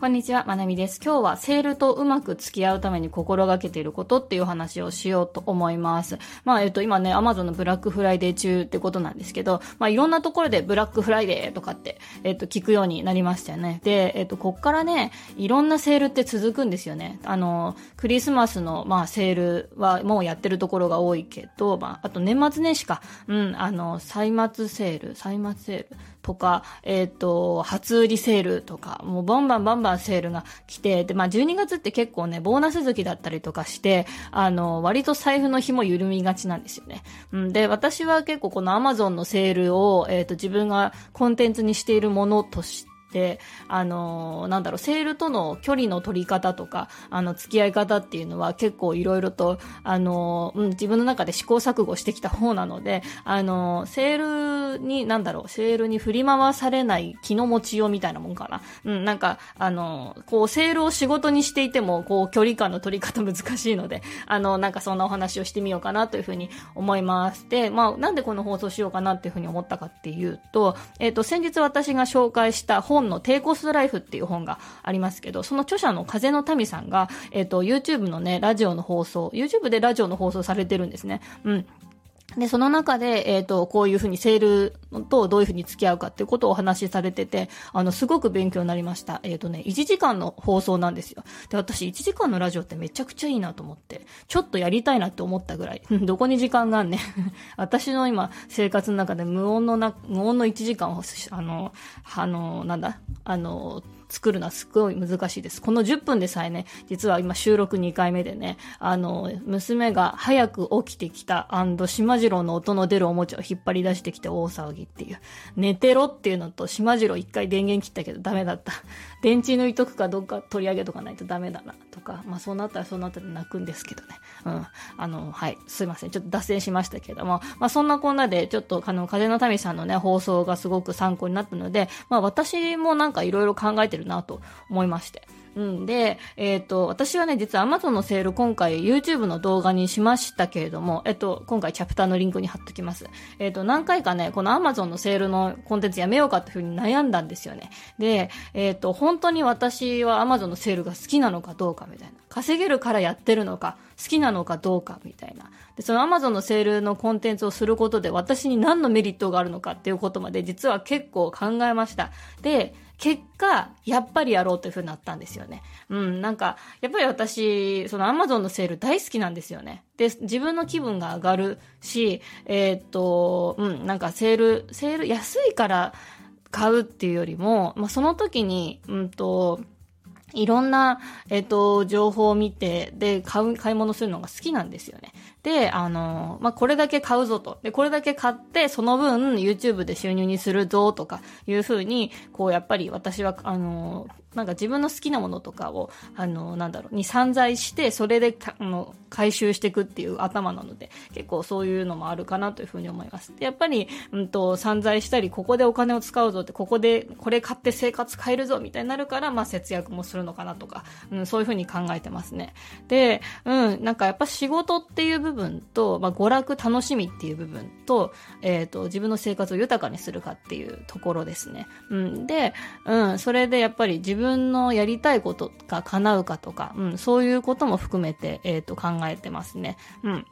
こんにちは、まなみです。今日はセールとうまく付き合うために心がけていることっていう話をしようと思います。まあ、えっと、今ね、アマゾンのブラックフライデー中ってことなんですけど、まあ、いろんなところでブラックフライデーとかって、えっと、聞くようになりましたよね。で、えっと、こっからね、いろんなセールって続くんですよね。あの、クリスマスの、まあ、セールはもうやってるところが多いけど、まあ、あと年末年始か、うん、あの、歳末セール、歳末セールとか、えっと、初売りセールとか、もうバンバンバンバンセールが来て、で、まあ、12月って結構ね、ボーナス月だったりとかして、あの、割と財布の紐緩みがちなんですよね。うん、で、私は結構この Amazon のセールを、えっ、と、自分がコンテンツにしているものとして、で、あの、なんだろう、セールとの距離の取り方とか、あの、付き合い方っていうのは結構いろいろと、あの、うん、自分の中で試行錯誤してきた方なので、あの、セールに、なんだろう、セールに振り回されない気の持ちようみたいなもんかな。うん、なんか、あの、こう、セールを仕事にしていても、こう、距離感の取り方難しいので、あの、なんかそんなお話をしてみようかなというふうに思います。で、まあ、なんでこの放送しようかなっていうふうに思ったかっていうと、えっ、ー、と、先日私が紹介した本本の低コストライフっていう本がありますけど、その著者の風の民さんが、えっ、ー、と、YouTube のね、ラジオの放送、YouTube でラジオの放送されてるんですね。うん。で、その中で、えっ、ー、と、こういうふうにセールとどういうふうに付き合うかっていうことをお話しされてて、あの、すごく勉強になりました。えっ、ー、とね、1時間の放送なんですよ。で、私1時間のラジオってめちゃくちゃいいなと思って、ちょっとやりたいなって思ったぐらい、どこに時間があんね 私の今、生活の中で無音のな、無音の1時間を、あの、あの、なんだ、あの、作るのはすごい難しいです。この10分でさえね、実は今収録2回目でね、あの、娘が早く起きてきた島次郎の音の出るおもちゃを引っ張り出してきて大騒ぎっていう。寝てろっていうのと島次郎1回電源切ったけどダメだった。電池抜いとくかどっか取り上げとかないとダメだなとか、まあそうなったらそうなったら泣くんですけどね。うん。あの、はい。すいません。ちょっと脱線しましたけども、まあそんなこんなでちょっとあの、風の民さんのね、放送がすごく参考になったので、まあ私もなんかいろいろ考えてるなと思いまして。うん。で、えっ、ー、と、私はね、実は Amazon のセール今回 YouTube の動画にしましたけれども、えっと、今回チャプターのリンクに貼っときます。えっ、と、何回かね、この Amazon のセールのコンテンツやめようかっていうふうに悩んだんですよね。で、えっ、と、本当に私は Amazon のセールが好きなのかどうかみたいな。稼げるからやってるのか、好きなのかどうかみたいな。で、その Amazon のセールのコンテンツをすることで私に何のメリットがあるのかっていうことまで実は結構考えました。で、結果、やっぱりやろうという風になったんですよね。うん、なんか、やっぱり私、その Amazon のセール大好きなんですよね。で、自分の気分が上がるし、えー、っと、うん、なんかセール、セール安いから買うっていうよりも、まあ、その時に、うんと、いろんな、えっ、と、情報を見て、で、買う、買い物するのが好きなんですよね。で、あの、まあ、これだけ買うぞと。で、これだけ買って、その分 YouTube で収入にするぞとかいうふうに、こう、やっぱり私は、あの、なんか自分の好きなものとかを、あの、なんだろう、に散財して、それで、あの、回収していくっていう頭なので、結構そういうのもあるかなというふうに思います。で、やっぱり、うんと、散財したり、ここでお金を使うぞって、ここで、これ買って生活変えるぞみたいになるから、まあ、節約もするのかなとか、うん、そういうふうに考えてますね。で、うん、なんかやっぱ仕事っていう部分と、まあ、娯楽、楽しみっていう部分と、え、ー、と、自分の生活を豊かにするかっていうところですね。うん、で、うん、それでやっぱり自分のやりたいことが叶うかとか、うん、そういうことも含めて、えっ、ー、と、考えてますね。うん。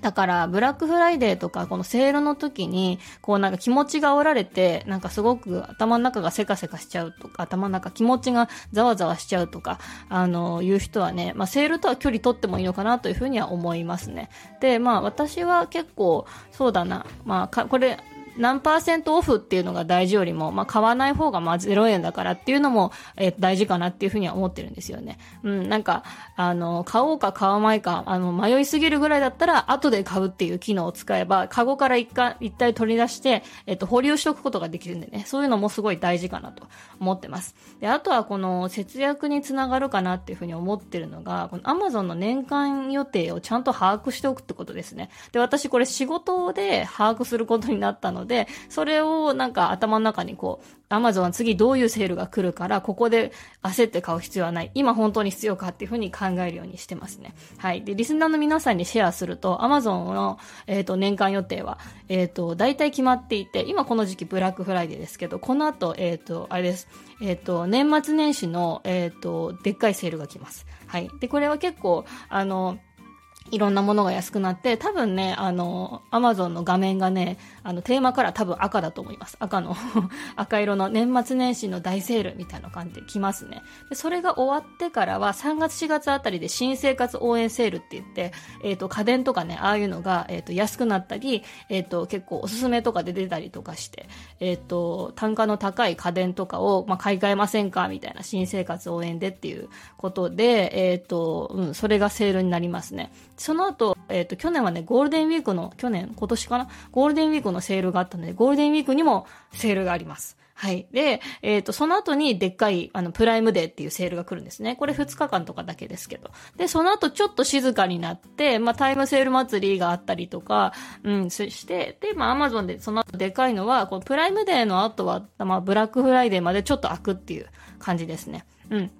だから、ブラックフライデーとか、このセールの時に、こうなんか気持ちが折られて、なんかすごく頭の中がせかせかしちゃうとか、頭の中気持ちがざわざわしちゃうとか、あの、いう人はね、まあセールとは距離取ってもいいのかなというふうには思いますね。で、まあ私は結構、そうだな、まあこれ、何パーセントオフっていうのが大事よりも、まあ、買わない方がまあ0円だからっていうのも、えー、大事かなっていうふうには思ってるんですよね。うん、なんか、あの、買おうか買わないか、あの、迷いすぎるぐらいだったら、後で買うっていう機能を使えば、カゴから一回、一体取り出して、えっ、と、保留しておくことができるんでね、そういうのもすごい大事かなと思ってます。で、あとはこの節約につながるかなっていうふうに思ってるのが、この Amazon の年間予定をちゃんと把握しておくってことですね。で、私これ仕事で把握することになったのでので、それをなんか頭の中にこう、アマゾンは次どういうセールが来るから、ここで焦って買う必要はない。今本当に必要かっていうふうに考えるようにしてますね。はい。で、リスナーの皆さんにシェアすると、アマゾンの、えっ、ー、と、年間予定は、えっ、ー、と、大体決まっていて、今この時期ブラックフライデーですけど、この後、えっ、ー、と、あれです。えっ、と、年末年始の、えっ、と、でっかいセールが来ます。はい。で、これは結構、あの、いろんなものが安くなって、多分ね、あの、アマゾンの画面がね、あの、テーマカラー多分赤だと思います。赤の 赤色の年末年始の大セールみたいな感じで来ますね。で、それが終わってからは、3月4月あたりで新生活応援セールって言って、えっ、ー、と、家電とかね、ああいうのが、えっ、ー、と、安くなったり、えっ、ー、と、結構おすすめとかで出たりとかして、えっ、と、単価の高い家電とかを、まあ、買い替えませんかみたいな新生活応援でっていうことで、えっ、と、うん、それがセールになりますね。その後、えっ、ー、と、去年はね、ゴールデンウィークの、去年、今年かな？ゴールデンウィークのセールがあったので、ゴールデンウィークにもセールがあります。はい。で、えっ、ー、と、その後にでっかい、あの、プライムデーっていうセールが来るんですね。これ2日間とかだけですけど。で、その後ちょっと静かになって、まあ、タイムセール祭りがあったりとか、うん、そして、で、まあ、アマゾンでその後でかいのは、このプライムデーの後は、まあ、ブラックフライデーまでちょっと開くっていう感じですね。うん。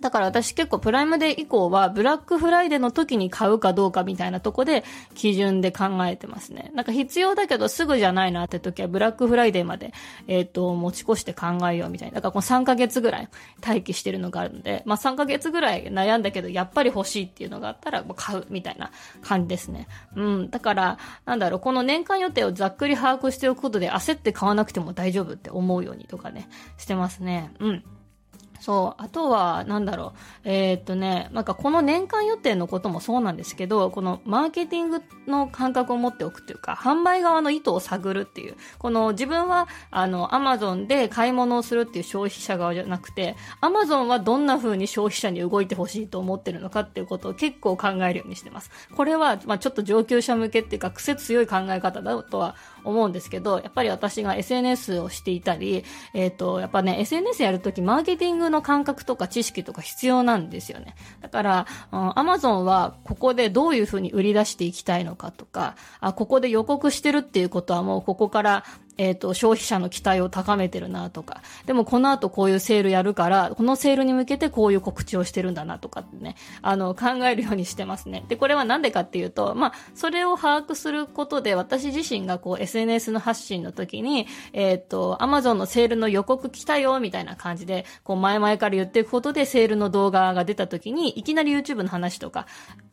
だから私結構プライムデー以降はブラックフライデーの時に買うかどうかみたいなとこで基準で考えてますね。なんか必要だけどすぐじゃないなって時はブラックフライデーまで、えっ、ー、と、持ち越して考えようみたいな。だからこの3ヶ月ぐらい待機してるのがあるので、まあ3ヶ月ぐらい悩んだけどやっぱり欲しいっていうのがあったら買うみたいな感じですね。うん。だから、なんだろう、この年間予定をざっくり把握しておくことで焦って買わなくても大丈夫って思うようにとかね、してますね。うん。そう。あとは、なんだろう。えー、っとね、なんかこの年間予定のこともそうなんですけど、このマーケティングの感覚を持っておくというか、販売側の意図を探るっていう。この自分は、あの、アマゾンで買い物をするっていう消費者側じゃなくて、アマゾンはどんな風に消費者に動いてほしいと思ってるのかっていうことを結構考えるようにしてます。これは、まあちょっと上級者向けっていうか、癖強い考え方だとは思うんですけど、やっぱり私が SNS をしていたり、えっ、ー、と、やっぱね、SNS やるときマーケティングの感覚とか知識とか必要なんですよね。だから、うん、Amazon はここでどういうふうに売り出していきたいのかとか、あ、ここで予告してるっていうことはもうここからえっ、ー、と、消費者の期待を高めてるなとか、でもこの後こういうセールやるから、このセールに向けてこういう告知をしてるんだなとかってね、あの、考えるようにしてますね。で、これはなんでかっていうと、まあ、それを把握することで、私自身がこう、SNS の発信の時に、えっ、ー、と、Amazon のセールの予告来たよ、みたいな感じで、こう、前々から言っていくことで、セールの動画が出た時に、いきなり YouTube の話とか、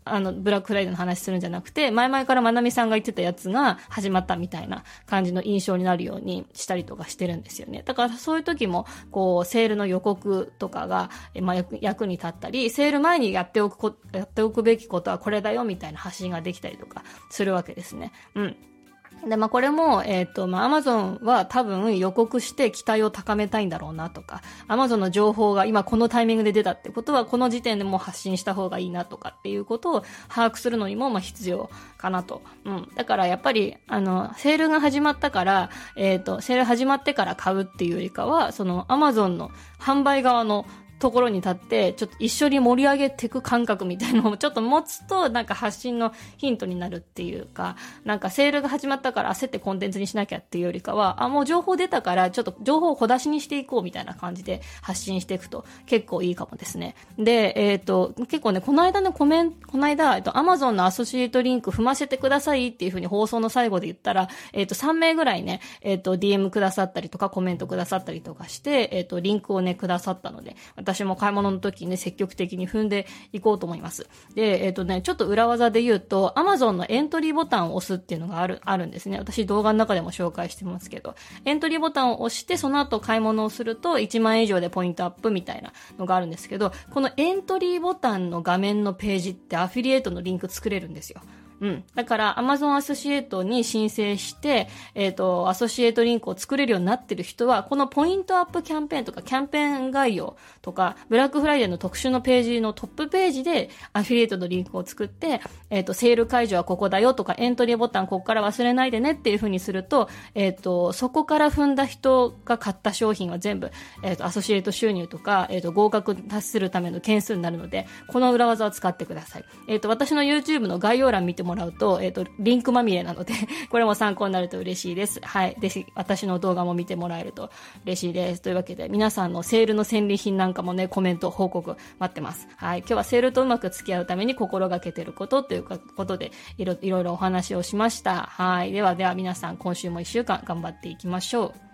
あの、ブラックフライデーの話するんじゃなくて、前々からまなみさんが言ってたやつが始まったみたいな感じの印象になるようにしたりとかしてるんですよね。だからそういう時も、こう、セールの予告とかが、まあ、役に立ったり、セール前にやっておくこ、やっておくべきことはこれだよみたいな発信ができたりとかするわけですね。うん。で、まあ、これも、えっ、ー、と、まあ、アマゾンは多分予告して期待を高めたいんだろうなとか、アマゾンの情報が今このタイミングで出たってことは、この時点でもう発信した方がいいなとかっていうことを把握するのにも、まあ、必要かなと。うん。だからやっぱり、あの、セールが始まったから、えっ、ー、と、セール始まってから買うっていうよりかは、その、アマゾンの販売側のところに立って、ちょっと一緒に盛り上げていく感覚みたいなのをちょっと持つと、なんか発信のヒントになるっていうか、なんかセールが始まったから焦ってコンテンツにしなきゃっていうよりかは、あ、もう情報出たからちょっと情報を小出しにしていこうみたいな感じで発信していくと結構いいかもですね。で、えっ、ー、と、結構ね、この間のコメント、この間、えっと、アマゾンのアソシエイトリンク踏ませてくださいっていうふうに放送の最後で言ったら、えっ、ー、と、3名ぐらいね、えっ、ー、と、DM くださったりとかコメントくださったりとかして、えっ、と、リンクをね、くださったので、私私も買い物の時時ね、積極的に踏んでいこうと思います。で、えっ、ー、とね、ちょっと裏技で言うと、Amazon のエントリーボタンを押すっていうのがある、あるんですね。私動画の中でも紹介してますけど、エントリーボタンを押して、その後買い物をすると1万円以上でポイントアップみたいなのがあるんですけど、このエントリーボタンの画面のページってアフィリエイトのリンク作れるんですよ。うん。だから、Amazon アソシエイトに申請して、えっ、ー、と、アソシエイトリンクを作れるようになってる人は、このポイントアップキャンペーンとか、キャンペーン概要とか、ブラックフライデーの特集のページのトップページで、アフィリエイトのリンクを作って、えっ、ー、と、セール会場はここだよとか、エントリーボタンここから忘れないでねっていう風にすると、えっ、ー、と、そこから踏んだ人が買った商品は全部、えっ、と、アソシエイト収入とか、えっ、と、合格達するための件数になるので、この裏技を使ってください。えっ、と、私の YouTube の概要欄見てももらうと、えっ、と、リンクまみれなので これも参考になると嬉しいです。はい。ぜひ、私の動画も見てもらえると嬉しいです。というわけで、皆さんのセールの戦利品なんかもね、コメント、報告待ってます。はい。今日はセールとうまく付き合うために心がけてることということで、いろいろお話をしました。はい。ではでは皆さん、今週も一週間頑張っていきましょう。